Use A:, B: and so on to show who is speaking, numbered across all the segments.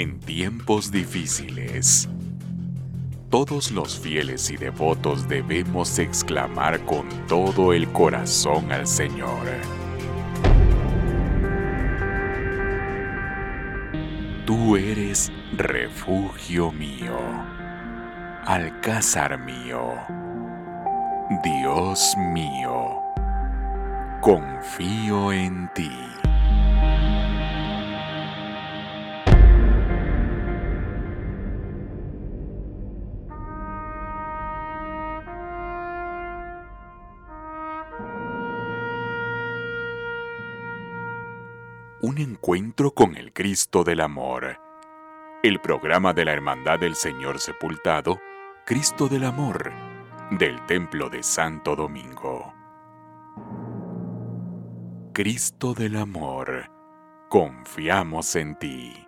A: En tiempos difíciles, todos los fieles y devotos debemos exclamar con todo el corazón al Señor. Tú eres refugio mío, alcázar mío, Dios mío, confío en ti. Un encuentro con el Cristo del Amor. El programa de la Hermandad del Señor Sepultado, Cristo del Amor, del Templo de Santo Domingo. Cristo del Amor, confiamos en ti.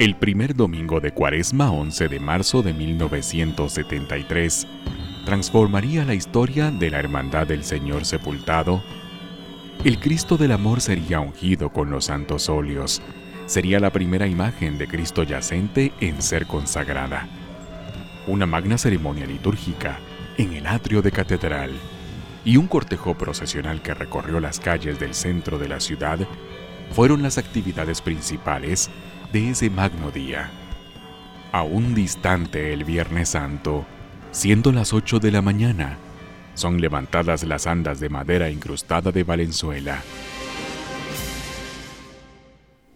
A: El primer domingo de Cuaresma 11 de marzo de 1973 transformaría la historia de la Hermandad del Señor Sepultado. El Cristo del Amor sería ungido con los santos óleos. Sería la primera imagen de Cristo yacente en ser consagrada. Una magna ceremonia litúrgica en el atrio de catedral y un cortejo procesional que recorrió las calles del centro de la ciudad fueron las actividades principales de ese magno día. Aún distante el Viernes Santo, siendo las 8 de la mañana, son levantadas las andas de madera incrustada de Valenzuela.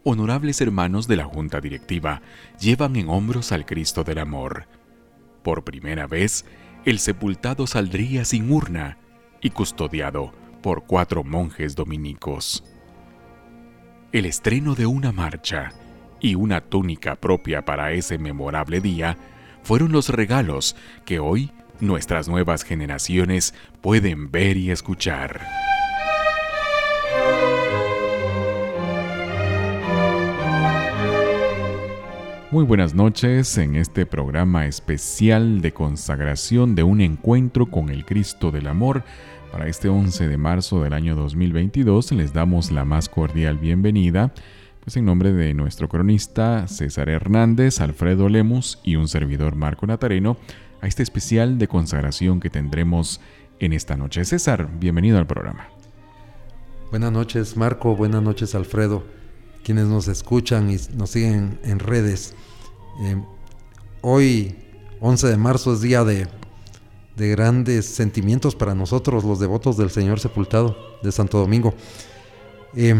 A: Honorables hermanos de la Junta Directiva llevan en hombros al Cristo del Amor. Por primera vez, el sepultado saldría sin urna y custodiado por cuatro monjes dominicos. El estreno de una marcha y una túnica propia para ese memorable día fueron los regalos que hoy nuestras nuevas generaciones pueden ver y escuchar. Muy buenas noches en este programa especial de consagración de un encuentro con el Cristo del Amor. Para este 11 de marzo del año 2022 les damos la más cordial bienvenida pues en nombre de nuestro cronista César Hernández, Alfredo Lemus y un servidor Marco Natareno, a este especial de consagración que tendremos en esta noche. César, bienvenido al programa.
B: Buenas noches Marco, buenas noches Alfredo, quienes nos escuchan y nos siguen en redes. Eh, hoy, 11 de marzo, es día de, grandes sentimientos para nosotros, los devotos del Señor Sepultado de Santo Domingo. Eh,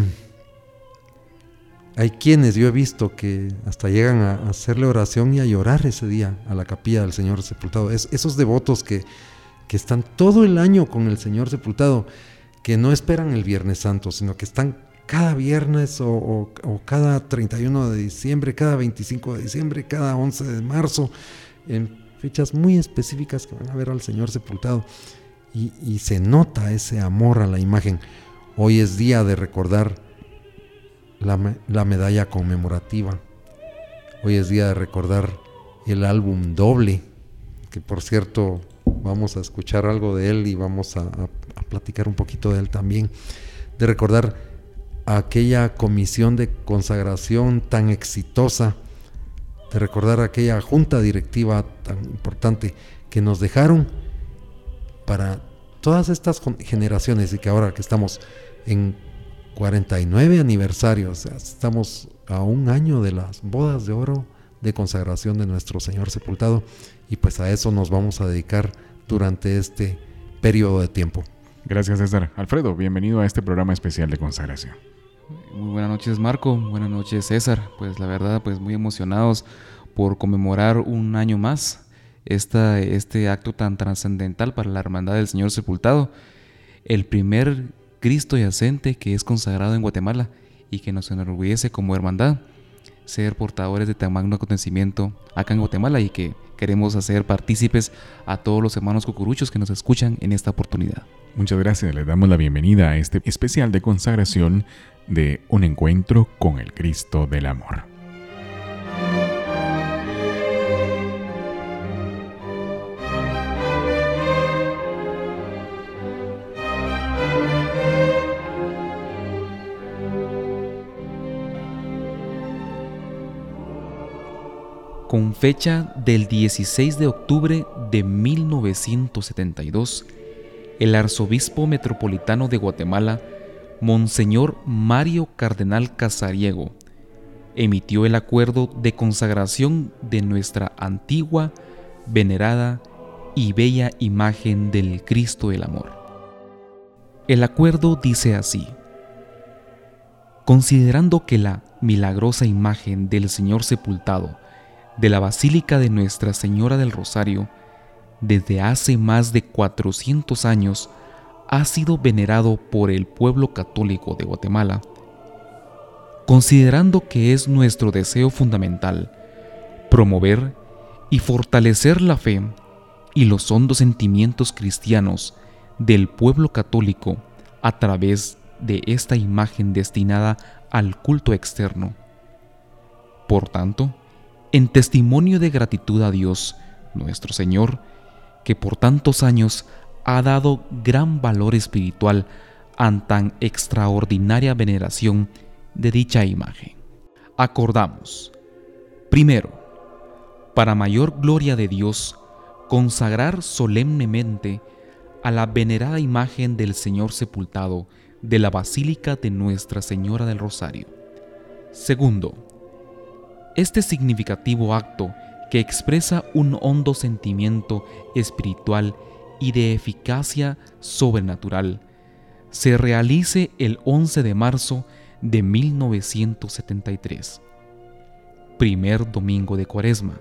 B: hay quienes yo he visto que hasta llegan a hacerle oración y a llorar ese día a la capilla del Señor sepultado. Es, esos devotos que, que están todo el año con el Señor sepultado, que no esperan el Viernes Santo, sino que están cada viernes o, cada 31 de diciembre, cada 25 de diciembre, cada 11 de marzo, en fechas muy específicas que van a ver al Señor sepultado. Y se nota ese amor a la imagen. Hoy es día de recordar la, medalla conmemorativa. Hoy es día de recordar el álbum doble, que por cierto vamos a escuchar algo de él y vamos a, platicar un poquito de él también. De recordar aquella comisión de consagración tan exitosa, de recordar aquella junta directiva tan importante que nos dejaron para todas estas generaciones y que ahora que estamos en 49 aniversarios. Estamos a un año de las bodas de oro de consagración de nuestro Señor sepultado y pues a eso nos vamos a dedicar durante este periodo de tiempo.
A: Gracias César. Alfredo, bienvenido a este programa especial de consagración.
C: Muy buenas noches Marco, buenas noches César. Pues la verdad, pues muy emocionados por conmemorar un año más esta, este acto tan trascendental para la Hermandad del Señor Sepultado. El primer Cristo yacente que es consagrado en Guatemala y que nos enorgullece como hermandad ser portadores de tan magno acontecimiento acá en Guatemala y que queremos hacer partícipes a todos los hermanos cucuruchos que nos escuchan en esta oportunidad.
A: Muchas gracias, les damos la bienvenida a este especial de consagración de un encuentro con el Cristo del Amor.
C: Con fecha del 16 de octubre de 1972, el arzobispo metropolitano de Guatemala, Monseñor Mario Cardenal Casariego, emitió el acuerdo de consagración de nuestra antigua, venerada y bella imagen del Cristo del Amor. El acuerdo dice así, considerando que la milagrosa imagen del Señor sepultado de la Basílica de Nuestra Señora del Rosario, desde hace más de 400 años, ha sido venerado por el pueblo católico de Guatemala. Considerando que es nuestro deseo fundamental promover y fortalecer la fe y los hondos sentimientos cristianos del pueblo católico a través de esta imagen destinada al culto externo. Por tanto, en testimonio de gratitud a Dios, nuestro Señor, que por tantos años ha dado gran valor espiritual a tan extraordinaria veneración de dicha imagen. Acordamos, primero, para mayor gloria de Dios, consagrar solemnemente a la venerada imagen del Señor sepultado de la Basílica de Nuestra Señora del Rosario. Segundo, este significativo acto que expresa un hondo sentimiento espiritual y de eficacia sobrenatural se realice el 11 de marzo de 1973, primer domingo de Cuaresma,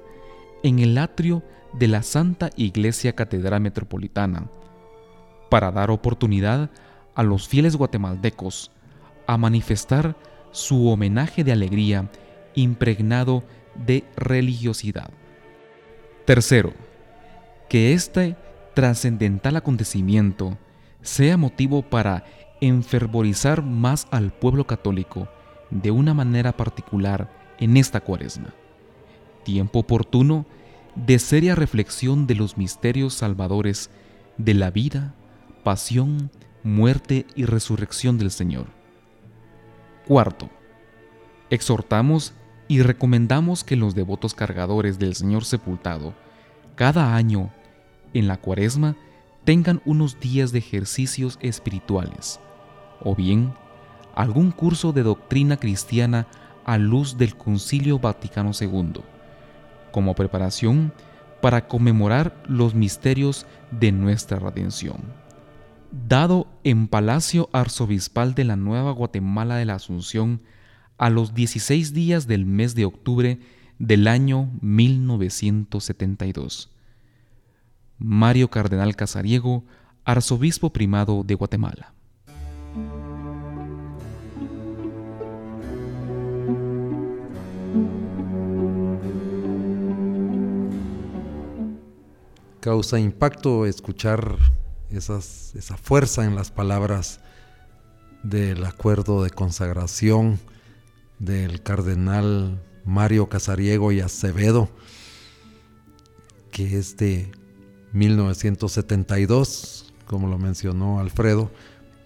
C: en el atrio de la Santa Iglesia Catedral Metropolitana, para dar oportunidad a los fieles guatemaltecos a manifestar su homenaje de alegría impregnado de religiosidad. Tercero, que este trascendental acontecimiento sea motivo para enfervorizar más al pueblo católico de una manera particular en esta cuaresma. Tiempo oportuno de seria reflexión de los misterios salvadores de la vida, pasión, muerte y resurrección del Señor. Cuarto, exhortamos y recomendamos que los devotos cargadores del Señor sepultado cada año en la cuaresma tengan unos días de ejercicios espirituales o bien algún curso de doctrina cristiana a luz del Concilio Vaticano II, como preparación para conmemorar los misterios de nuestra redención. Dado en Palacio Arzobispal de la Nueva Guatemala de la Asunción a los 16 días del mes de octubre del año 1972. Mario Cardenal Casariego, arzobispo primado de Guatemala.
B: Causa impacto escuchar esa fuerza en las palabras del acuerdo de consagración del cardenal Mario Casariego y Acevedo, que es de 1972, como lo mencionó Alfredo,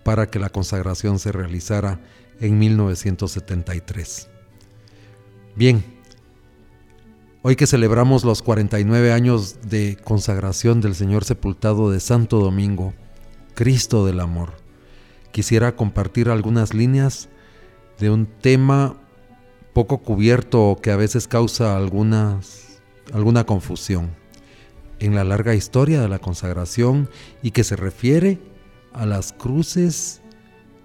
B: para que la consagración se realizara en 1973. Bien, hoy que celebramos los 49 años de consagración del Señor sepultado de Santo Domingo, Cristo del Amor, quisiera compartir algunas líneas de un tema poco cubierto que a veces causa alguna confusión en la larga historia de la consagración y que se refiere a las cruces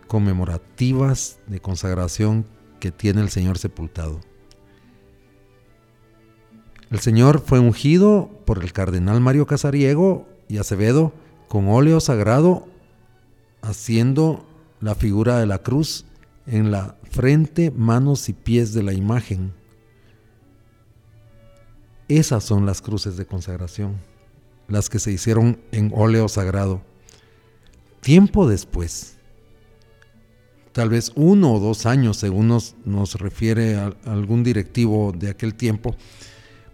B: conmemorativas de consagración que tiene el Señor sepultado. El Señor fue ungido por el cardenal Mario Casariego y Acevedo con óleo sagrado, haciendo la figura de la cruz en la frente, manos y pies de la imagen. Esas son las cruces de consagración, las que se hicieron en óleo sagrado. Tiempo después, tal vez uno o dos años, según nos, nos refiere algún directivo de aquel tiempo,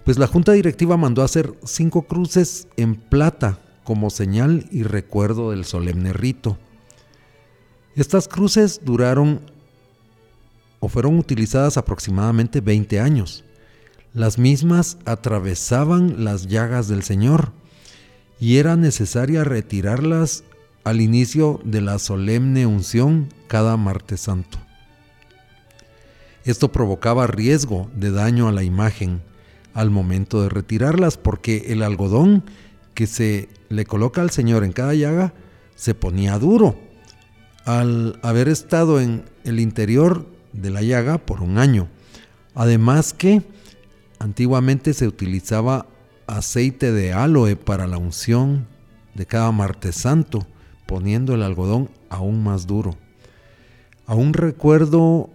B: pues la junta directiva mandó hacer cinco cruces en plata como señal y recuerdo del solemne rito. Estas cruces duraron o fueron utilizadas aproximadamente 20 años. Las mismas atravesaban las llagas del Señor y era necesaria retirarlas al inicio de la solemne unción cada martes santo. Esto provocaba riesgo de daño a la imagen al momento de retirarlas porque el algodón que se le coloca al Señor en cada llaga se ponía duro al haber estado en el interior de la llaga por un año. Además que antiguamente se utilizaba aceite de aloe para la unción de cada martes santo poniendo el algodón aún más duro. Aún recuerdo,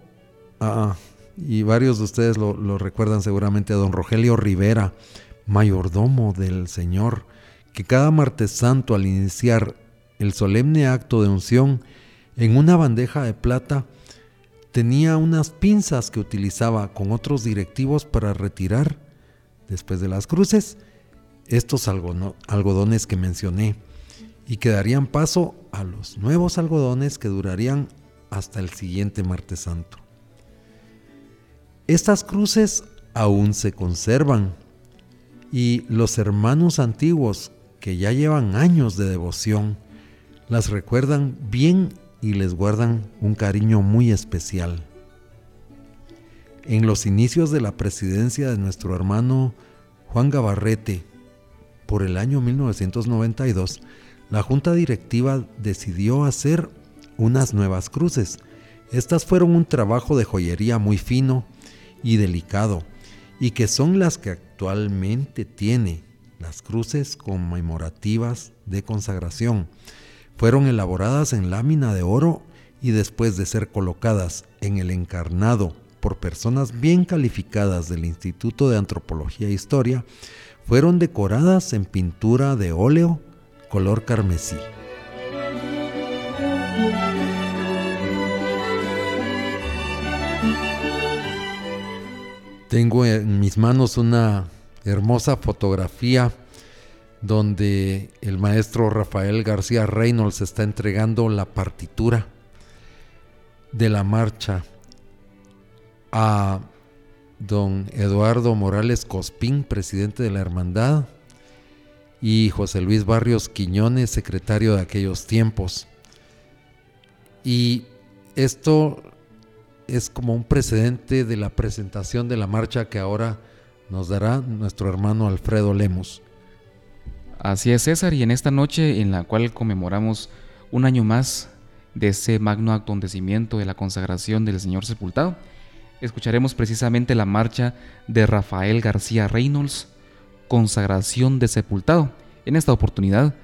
B: ah, y varios de ustedes lo, lo recuerdan seguramente, a don Rogelio Rivera, mayordomo del Señor, que cada martes santo al iniciar el solemne acto de unción, en una bandeja de plata tenía unas pinzas que utilizaba con otros directivos para retirar, después de las cruces, estos algodones que mencioné. Y que darían paso a los nuevos algodones que durarían hasta el siguiente martes santo. Estas cruces aún se conservan. Y los hermanos antiguos que ya llevan años de devoción las recuerdan bien y les guardan un cariño muy especial. En los inicios de la presidencia de nuestro hermano Juan Gabarrete, por el año 1992, la junta directiva decidió hacer unas nuevas cruces. Estas fueron un trabajo de joyería muy fino y delicado y que son las que actualmente tiene las cruces conmemorativas de consagración. Fueron elaboradas en lámina de oro y después de ser colocadas en el encarnado por personas bien calificadas del Instituto de Antropología e Historia, fueron decoradas en pintura de óleo color carmesí. Tengo en mis manos una hermosa fotografía donde el maestro Rafael García Reynolds está entregando la partitura de la marcha a don Eduardo Morales Cospín, presidente de la hermandad, y José Luis Barrios Quiñones, secretario de aquellos tiempos. Y esto es como un precedente de la presentación de la marcha que ahora nos dará nuestro hermano Alfredo Lemos.
C: Así es César, y en esta noche en la cual conmemoramos un año más de ese magno acontecimiento de la consagración del Señor sepultado, escucharemos precisamente la marcha de Rafael García Reynolds, Consagración de Sepultado, en esta oportunidad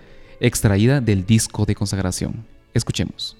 C: extraída del disco de consagración. Escuchemos.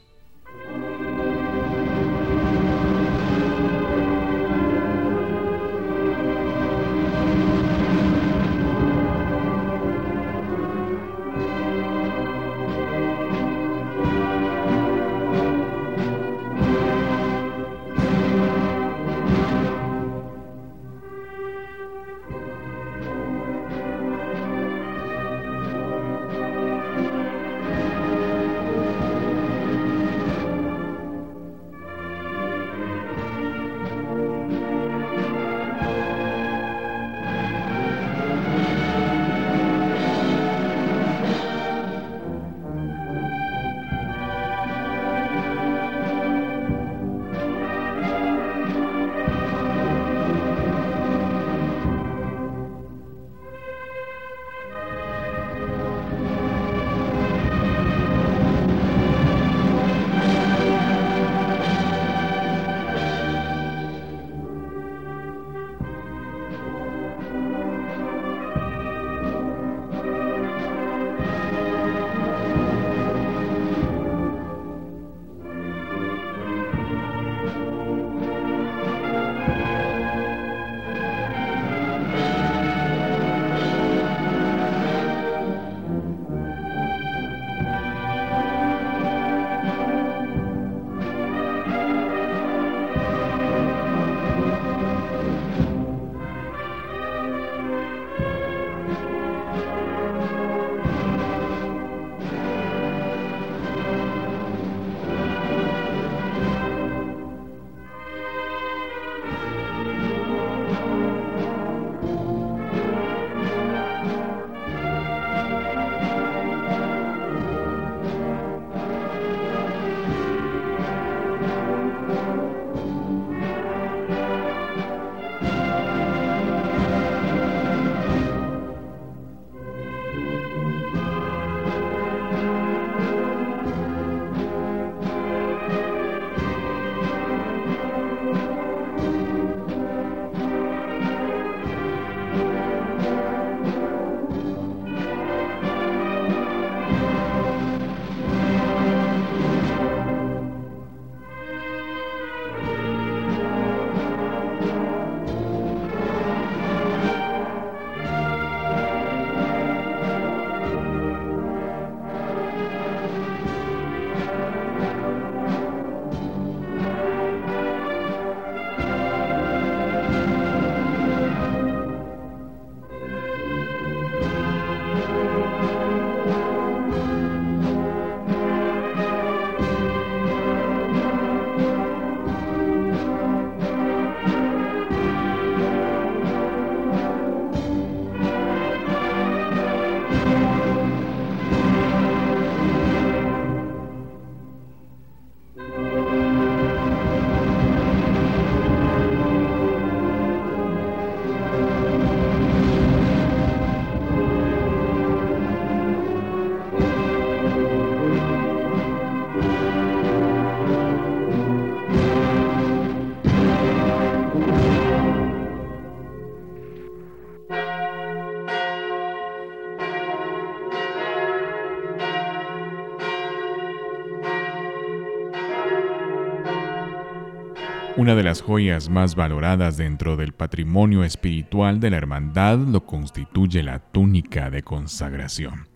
A: Una de las joyas más valoradas dentro del patrimonio espiritual de la hermandad lo constituye la túnica de consagración.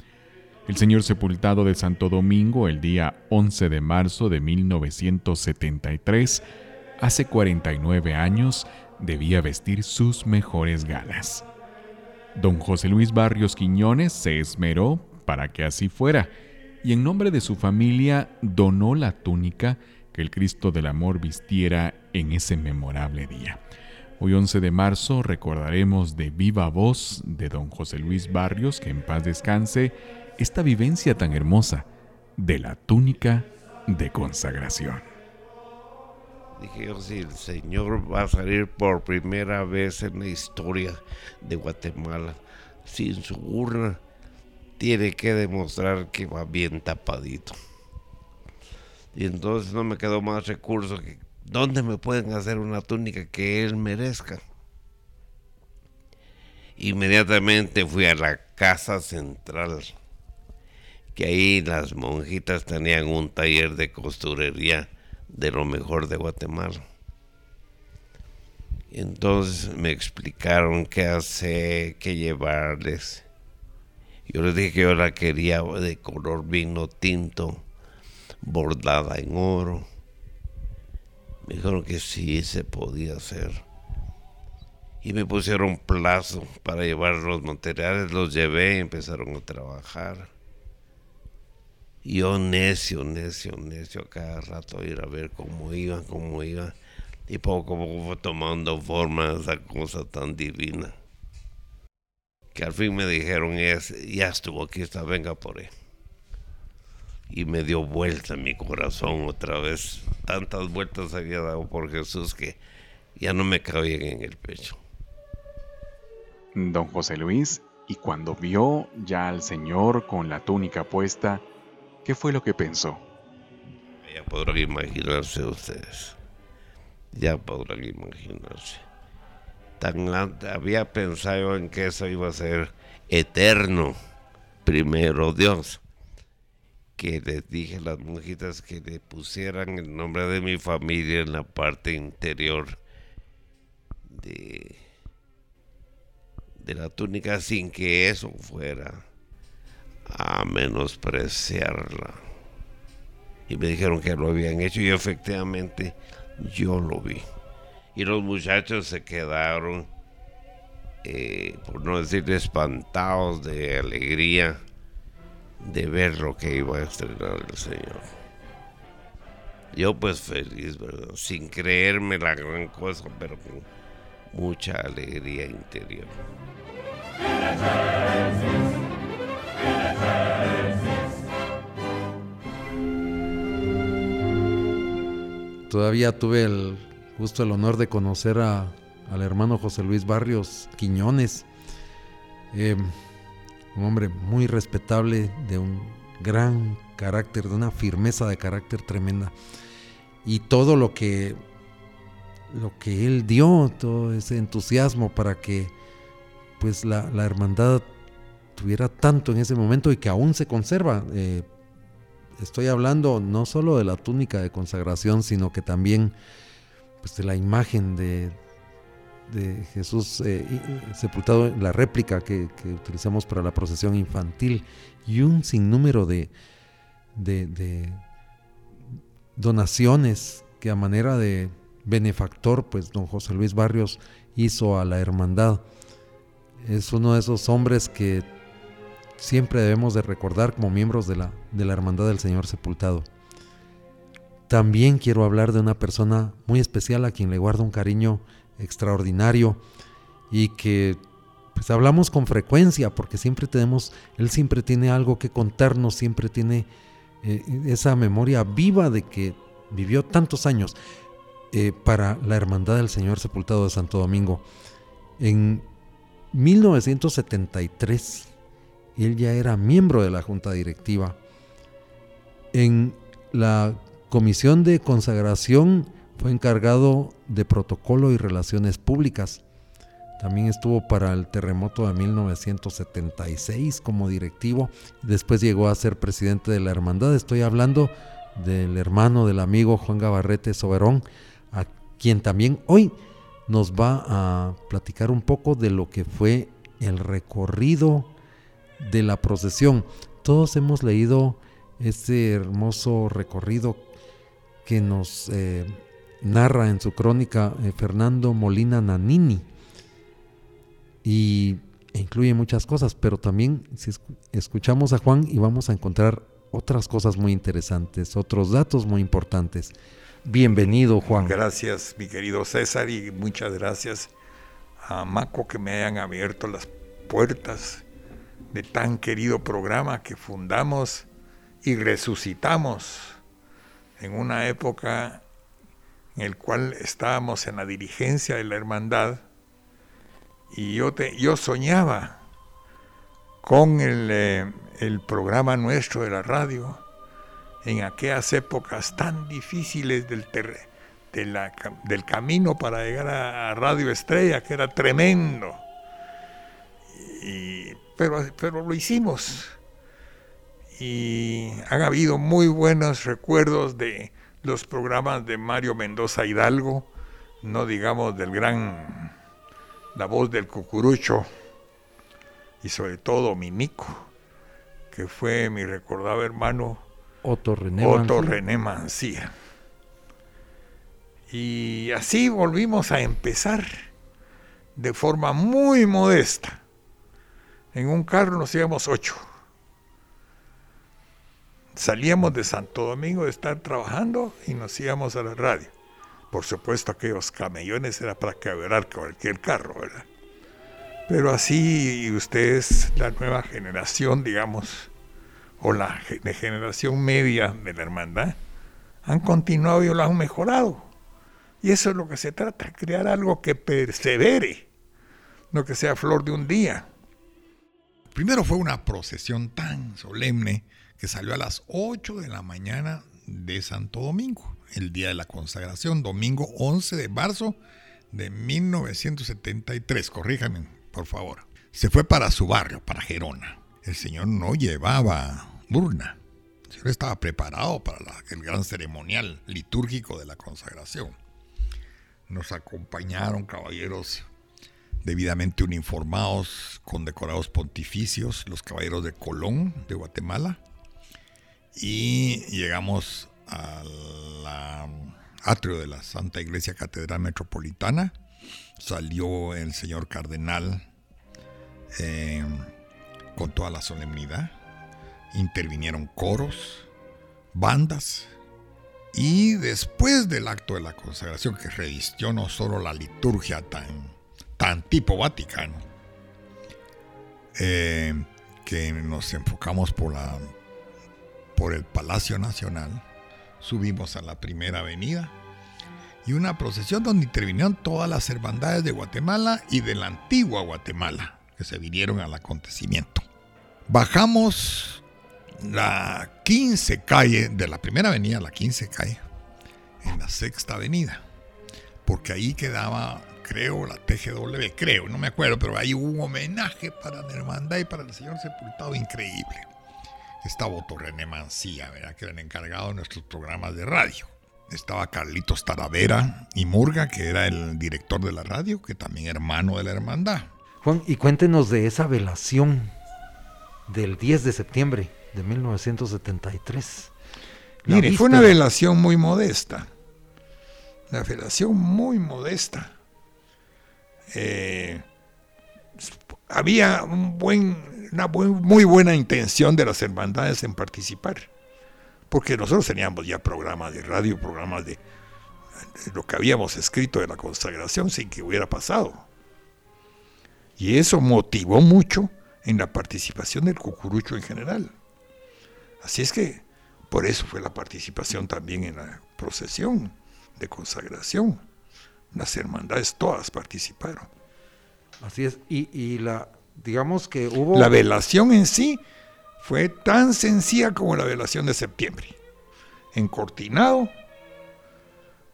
A: El señor sepultado de Santo Domingo el día 11 de marzo de 1973, hace 49 años, debía vestir sus mejores galas. Don José Luis Barrios Quiñones se esmeró para que así fuera, y en nombre de su familia donó la túnica que el Cristo del Amor vistiera en ese memorable día. Hoy 11 de marzo recordaremos de viva voz de don José Luis Barrios, que en paz descanse, esta vivencia tan hermosa de la túnica de consagración.
D: Dije yo, si el Señor va a salir por primera vez en la historia de Guatemala sin su urna, tiene que demostrar que va bien tapadito. Y entonces no me quedó más recurso que ¿dónde me pueden hacer una túnica que él merezca? Inmediatamente fui a la casa central, que ahí las monjitas tenían un taller de costurería de lo mejor de Guatemala. Entonces me explicaron qué hacer, qué llevarles. Yo les dije que yo la quería de color vino tinto bordada en oro. Me dijeron que sí se podía hacer. Y me pusieron plazo para llevar los materiales, los llevé y empezaron a trabajar. Yo necio, necio, necio, cada rato ir a ver cómo iba, cómo iba. Y poco a poco fue tomando forma esa cosa tan divina. Que al fin me dijeron, ya estuvo aquí, está, venga por él y me dio vuelta mi corazón otra vez. Tantas vueltas había dado por Jesús que ya no me cabían en el pecho.
A: Don José Luis, y cuando vio ya al Señor con la túnica puesta, ¿qué fue lo que pensó?
D: Ya podrán imaginarse ustedes. Ya podrán imaginarse. Tan había pensado en que eso iba a ser eterno. Primero Dios que les dije a las monjitas que le pusieran el nombre de mi familia en la parte interior de, de la túnica sin que eso fuera a menospreciarla. Y me dijeron que lo habían hecho y efectivamente yo lo vi. Y los muchachos se quedaron, eh, por no decir espantados de alegría de ver lo que iba a estrenar el Señor. Yo pues feliz, ¿verdad? Sin creerme la gran cosa, pero mucha alegría interior.
B: Todavía tuve el gusto, el honor de conocer a, al hermano José Luis Barrios Quiñones. Eh, un hombre muy respetable, de un gran carácter, de una firmeza de carácter tremenda. Y todo lo que, lo que él dio, todo ese entusiasmo para que pues la, hermandad tuviera tanto en ese momento y que aún se conserva. Eh, estoy hablando no solo de la túnica de consagración, sino que también pues, de la imagen de, de Jesús eh, sepultado, la réplica que, utilizamos para la procesión infantil y un sinnúmero de, de, donaciones que a manera de benefactor, pues don José Luis Barrios hizo a la hermandad. Es uno de esos hombres que siempre debemos de recordar como miembros de la, de la hermandad del Señor sepultado. También quiero hablar de una persona muy especial a quien le guardo un cariño extraordinario y que pues hablamos con frecuencia porque siempre tenemos, él siempre tiene algo que contarnos, siempre tiene eh, esa memoria viva de que vivió tantos años eh, para la Hermandad del Señor Sepultado de Santo Domingo. En 1973, él ya era miembro de la Junta Directiva. En la Comisión de Consagración fue encargado de protocolo y relaciones públicas. También estuvo para el terremoto de 1976 como directivo. Después llegó a ser presidente de la hermandad. Estoy hablando del hermano del amigo Juan Gabarrete Soberón, quien también hoy nos va a platicar un poco de lo que fue el recorrido de la procesión. Todos hemos leído este hermoso recorrido que nos eh, narra en su crónica eh, Fernando Molina Nanini y incluye muchas cosas, pero también si escuchamos a Juan y vamos a encontrar otras cosas muy interesantes, otros datos muy importantes. Bienvenido, Juan.
E: Gracias, mi querido César, y muchas gracias a Maco que me hayan abierto las puertas de tan querido programa que fundamos y resucitamos en una época en el cual estábamos en la dirigencia de la hermandad y yo, te, yo soñaba con el, eh, el programa nuestro de la radio en aquellas épocas tan difíciles del, de la, del camino para llegar a, Radio Estrella, que era tremendo. Y, pero, pero lo hicimos. Y han habido muy buenos recuerdos de los programas de Mario Mendoza Hidalgo, no digamos del gran, la voz del cucurucho y sobre todo Mimico, que fue mi recordado hermano
B: Otto René
E: Otto René Mancía. Y así volvimos a empezar de forma muy modesta. En un carro nos íbamos ocho. Salíamos de Santo Domingo de estar trabajando y nos íbamos a la radio. Por supuesto, aquellos camellones era para quebrar cualquier carro, ¿verdad? Pero así ustedes, la nueva generación, digamos, o la generación media de la hermandad han continuado y lo han mejorado. Y eso es lo que se trata, crear algo que persevere, no que sea flor de un día.
F: Primero fue una procesión tan solemne que salió a las 8 de la mañana de Santo Domingo, el día de la consagración, domingo 11 de marzo de 1973. Corríjame, por favor. Se fue para su barrio, para Gerona. El Señor no llevaba Burna. El Señor estaba preparado para el gran ceremonial litúrgico de la consagración. Nos acompañaron caballeros debidamente uniformados, con decorados pontificios, los caballeros de Colón, de Guatemala, y llegamos al atrio de la Santa Iglesia Catedral Metropolitana. Salió el señor cardenal eh, con toda la solemnidad intervinieron coros, bandas, y después del acto de la consagración que revistió no solo la liturgia tan, tan tipo Vaticano, eh, que nos enfocamos por, la, por el Palacio Nacional, subimos a la primera avenida y una procesión donde intervinieron todas las hermandades de Guatemala y de la antigua Guatemala que se vinieron al acontecimiento. Bajamos la 15 calle, de la primera avenida, la 15 calle, en la sexta avenida, porque ahí quedaba, creo, la TGW, creo, no me acuerdo, pero ahí hubo un homenaje para la hermandad y para el señor sepultado increíble. Estaba Otto René Mancía, ¿verdad? que era el encargado de nuestros programas de radio. Estaba Carlitos Taravera y Murga, que era el director de la radio, que también hermano de la hermandad.
B: Juan, y cuéntenos de esa velación del 10 de septiembre de 1973.
E: Mire, fue una velación muy modesta. Una velación muy modesta. Eh, había una muy buena intención de las hermandades en participar. Porque nosotros teníamos ya programas de radio, programas de, de lo que habíamos escrito de la consagración sin que hubiera pasado. Y eso motivó mucho en la participación del cucurucho en general. Así es que por eso fue la participación también en la procesión de consagración. Las hermandades todas participaron.
B: Así es, y, la, digamos que hubo...
E: La velación en sí fue tan sencilla como la velación de septiembre. Encortinado,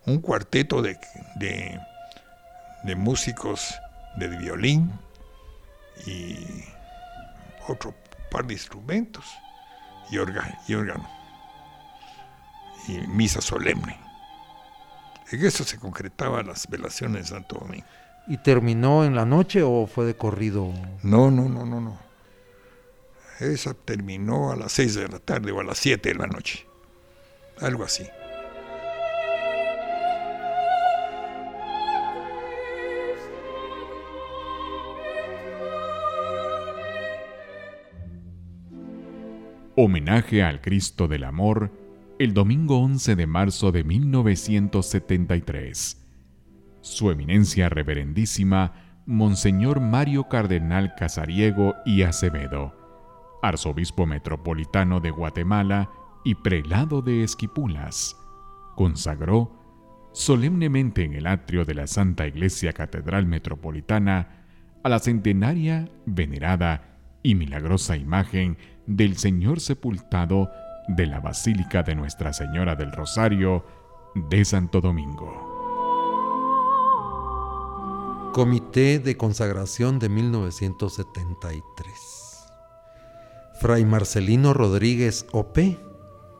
E: un cuarteto de, de, músicos de violín y otro par de instrumentos y, órgano. Y misa solemne. En eso se concretaban las velaciones de Santo Domingo.
B: ¿Y terminó en la noche o fue de corrido?
E: No, no, no, no, no. Esa terminó a las 6 de la tarde o a las 7 de la noche. Algo así.
A: Homenaje al Cristo del Amor el domingo 11 de marzo de 1973. Su eminencia reverendísima, Monseñor Mario Cardenal Casariego y Acevedo, arzobispo metropolitano de Guatemala y prelado de Esquipulas, consagró solemnemente en el atrio de la Santa Iglesia Catedral Metropolitana a la centenaria, venerada y milagrosa imagen del Señor sepultado de la Basílica de Nuestra Señora del Rosario de Santo Domingo.
B: Comité de Consagración de 1973. Fray Marcelino Rodríguez O.P.,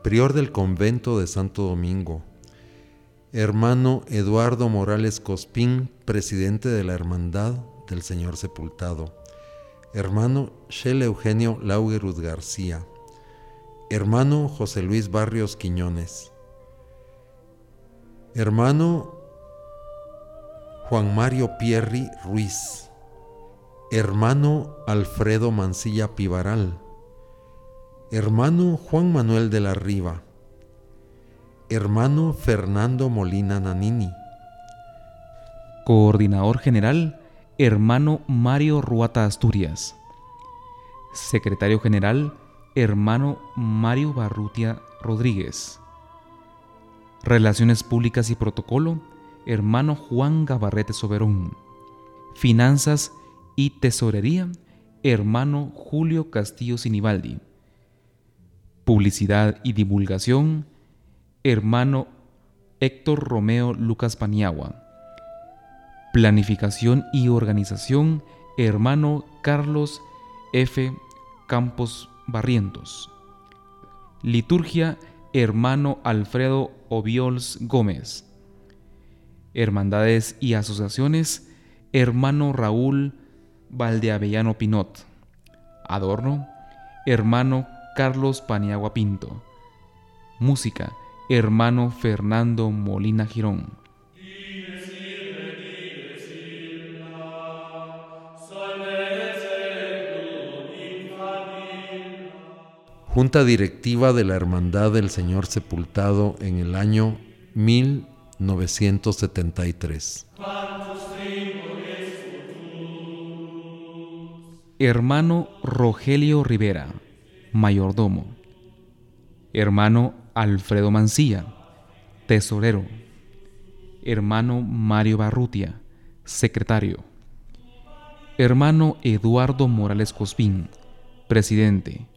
B: prior del convento de Santo Domingo. Hermano Eduardo Morales Cospín, presidente de la Hermandad del Señor Sepultado. Hermano Shell Eugenio Laugerud García. Hermano José Luis Barrios Quiñones. Hermano Juan Mario Pierri Ruiz. Hermano Alfredo Mancilla Pivaral. Hermano Juan Manuel de la Riva. Hermano Fernando Molina Nanini.
C: Coordinador General, hermano Mario Ruata Asturias. Secretario General, hermano Mario Barrutia Rodríguez. Relaciones Públicas y Protocolo, hermano Juan Gabarrete Soberón. Finanzas y Tesorería, hermano Julio Castillo Sinibaldi. Publicidad y Divulgación, hermano Héctor Romeo Lucas Paniagua. Planificación y Organización, hermano Carlos F. Campos Barrientos. Liturgia, hermano Alfredo Obiols Gómez. Hermandades y asociaciones, hermano Raúl Valdeavellano Pinot. Adorno, hermano Carlos Paniagua Pinto. Música, hermano Fernando Molina Girón.
B: Junta Directiva de la Hermandad del Señor Sepultado en el año 1973.
C: Hermano Rogelio Rivera, mayordomo. Hermano Alfredo Mancilla, tesorero. Hermano Mario Barrutia, secretario. Hermano Eduardo Morales Cospín, presidente.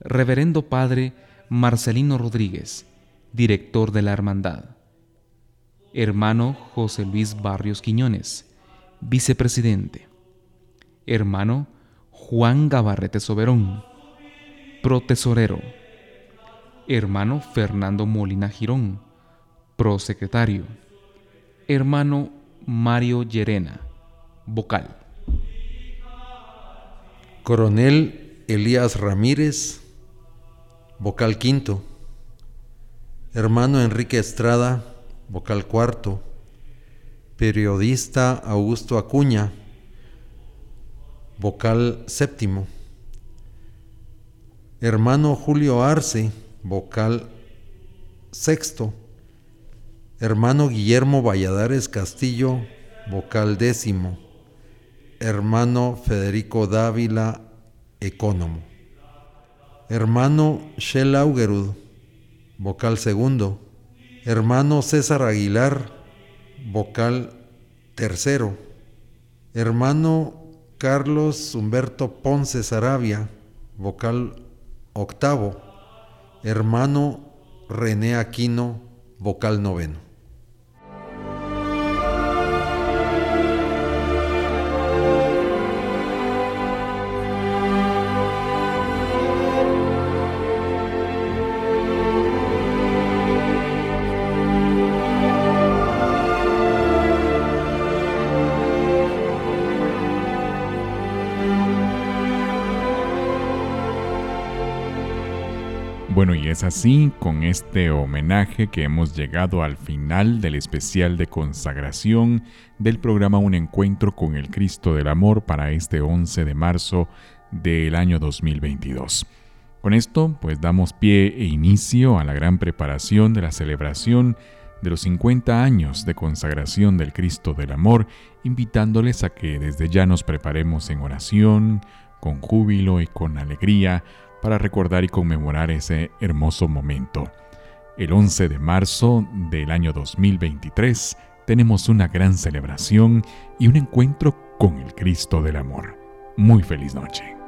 C: Reverendo Padre Marcelino Rodríguez, director de la Hermandad. Hermano José Luis Barrios Quiñones, vicepresidente. Hermano Juan Gabarrete Soberón, protesorero. Hermano Fernando Molina Girón, prosecretario. Hermano Mario Llerena, vocal.
B: Coronel Elías Ramírez, vocal quinto. Hermano Enrique Estrada, vocal cuarto. Periodista Augusto Acuña, vocal séptimo. Hermano Julio Arce, vocal sexto. Hermano Guillermo Valladares Castillo, vocal décimo. Hermano Federico Dávila, ecónomo. Hermano Shell Augerud, vocal segundo. Hermano César Aguilar, vocal tercero. Hermano Carlos Humberto Ponce Sarabia, vocal octavo. Hermano René Aquino, vocal noveno.
A: Bueno, y es así con este homenaje que hemos llegado al final del especial de consagración del programa Un Encuentro con el Cristo del Amor para este 11 de marzo del año 2022. Con esto, pues damos pie e inicio a la gran preparación de la celebración de los 50 años de consagración del Cristo del Amor, invitándoles a que desde ya nos preparemos en oración, con júbilo y con alegría para recordar y conmemorar ese hermoso momento. El 11 de marzo del año 2023 tenemos una gran celebración y un encuentro con el Cristo del Amor. Muy feliz noche.